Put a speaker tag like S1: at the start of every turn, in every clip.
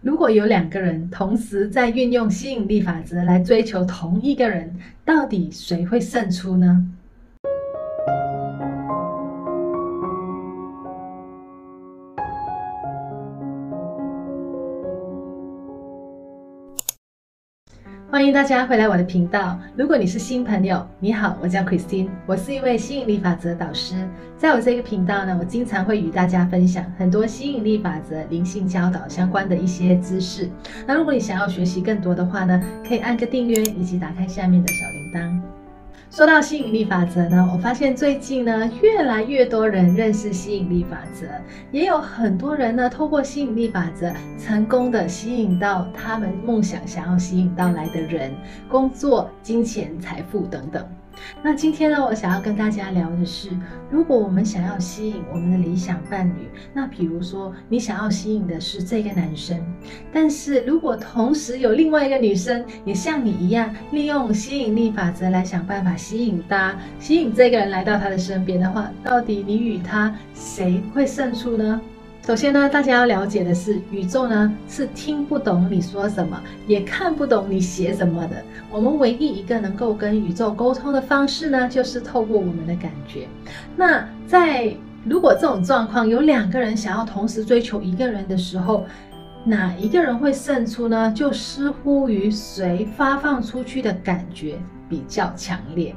S1: 如果有两个人同时在运用吸引力法则来追求同一个人，到底谁会胜出呢？欢迎大家回来我的频道。如果你是新朋友，你好，我叫 Christine，我是一位吸引力法则导师。在我这个频道呢，我经常会与大家分享很多吸引力法则、灵性教导相关的一些知识。那如果你想要学习更多的话呢，可以按个订阅，以及打开下面的小铃铛。说到吸引力法则呢，我发现最近呢，越来越多人认识吸引力法则，也有很多人呢，透过吸引力法则成功的吸引到他们梦想想要吸引到来的人、工作、金钱、财富等等。那今天呢，我想要跟大家聊的是，如果我们想要吸引我们的理想伴侣，那比如说你想要吸引的是这个男生，但是如果同时有另外一个女生也像你一样，利用吸引力法则来想办法吸引他，吸引这个人来到他的身边的话，到底你与他谁会胜出呢？首先呢，大家要了解的是，宇宙呢是听不懂你说什么，也看不懂你写什么的。我们唯一一个能够跟宇宙沟通的方式呢，就是透过我们的感觉。那在如果这种状况有两个人想要同时追求一个人的时候，哪一个人会胜出呢？就视乎于谁发放出去的感觉比较强烈。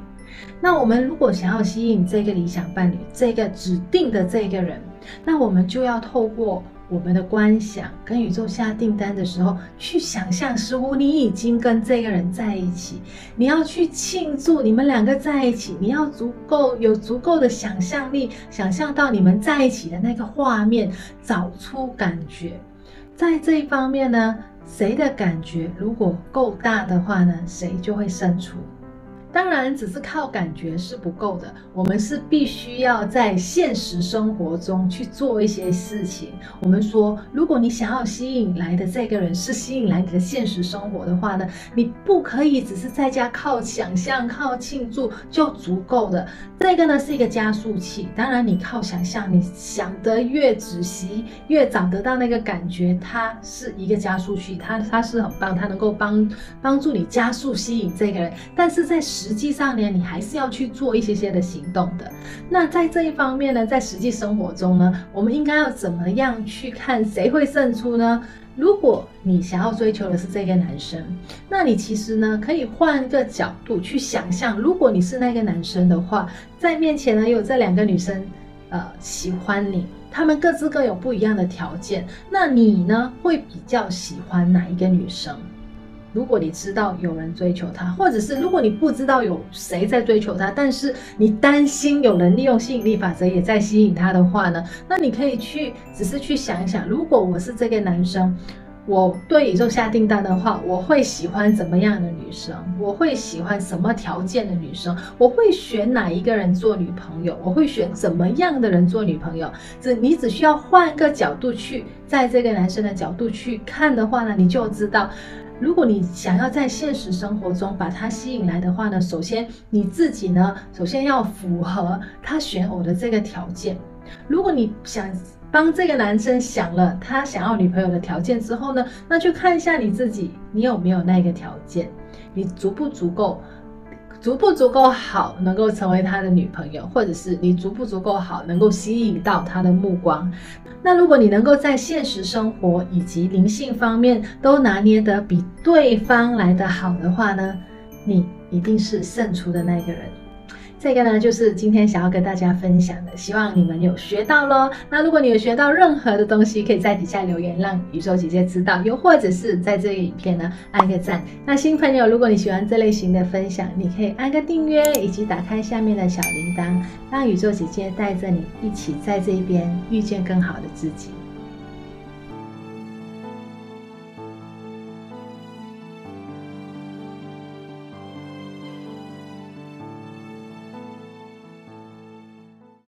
S1: 那我们如果想要吸引这个理想伴侣，这个指定的这个人，那我们就要透过我们的观想，跟宇宙下订单的时候，去想象，似乎你已经跟这个人在一起，你要去庆祝你们两个在一起，你要足够有足够的想象力，想象到你们在一起的那个画面，找出感觉。在这一方面呢，谁的感觉如果够大的话呢，谁就会胜出。当然，只是靠感觉是不够的，我们是必须要在现实生活中去做一些事情。我们说，如果你想要吸引来的这个人是吸引来你的现实生活的话呢，你不可以只是在家靠想象、靠庆祝就足够的。这个呢是一个加速器。当然，你靠想象，你想得越仔细，越找得到那个感觉，它是一个加速器，它它是很棒，它能够帮帮助你加速吸引这个人。但是在实际上呢，你还是要去做一些些的行动的。那在这一方面呢，在实际生活中呢，我们应该要怎么样去看谁会胜出呢？如果你想要追求的是这个男生，那你其实呢，可以换个角度去想象，如果你是那个男生的话，在面前呢有这两个女生，呃，喜欢你，他们各自各有不一样的条件，那你呢会比较喜欢哪一个女生？如果你知道有人追求他，或者是如果你不知道有谁在追求他，但是你担心有人利用吸引力法则也在吸引他的话呢，那你可以去，只是去想一想，如果我是这个男生，我对宇宙下订单的话，我会喜欢怎么样的女生？我会喜欢什么条件的女生？我会选哪一个人做女朋友？我会选怎么样的人做女朋友？只你只需要换个角度去，在这个男生的角度去看的话呢，你就知道。如果你想要在现实生活中把他吸引来的话呢，首先你自己呢，首先要符合他选偶的这个条件。如果你想帮这个男生想了他想要女朋友的条件之后呢，那就看一下你自己，你有没有那个条件，你足不足够？足不足够好，能够成为他的女朋友，或者是你足不足够好，能够吸引到他的目光。那如果你能够在现实生活以及灵性方面都拿捏得比对方来得好的话呢，你一定是胜出的那个人。这个呢，就是今天想要跟大家分享的，希望你们有学到喽。那如果你有学到任何的东西，可以在底下留言，让宇宙姐姐知道。又或者是在这个影片呢，按个赞。那新朋友，如果你喜欢这类型的分享，你可以按个订阅，以及打开下面的小铃铛，让宇宙姐姐带着你一起在这边遇见更好的自己。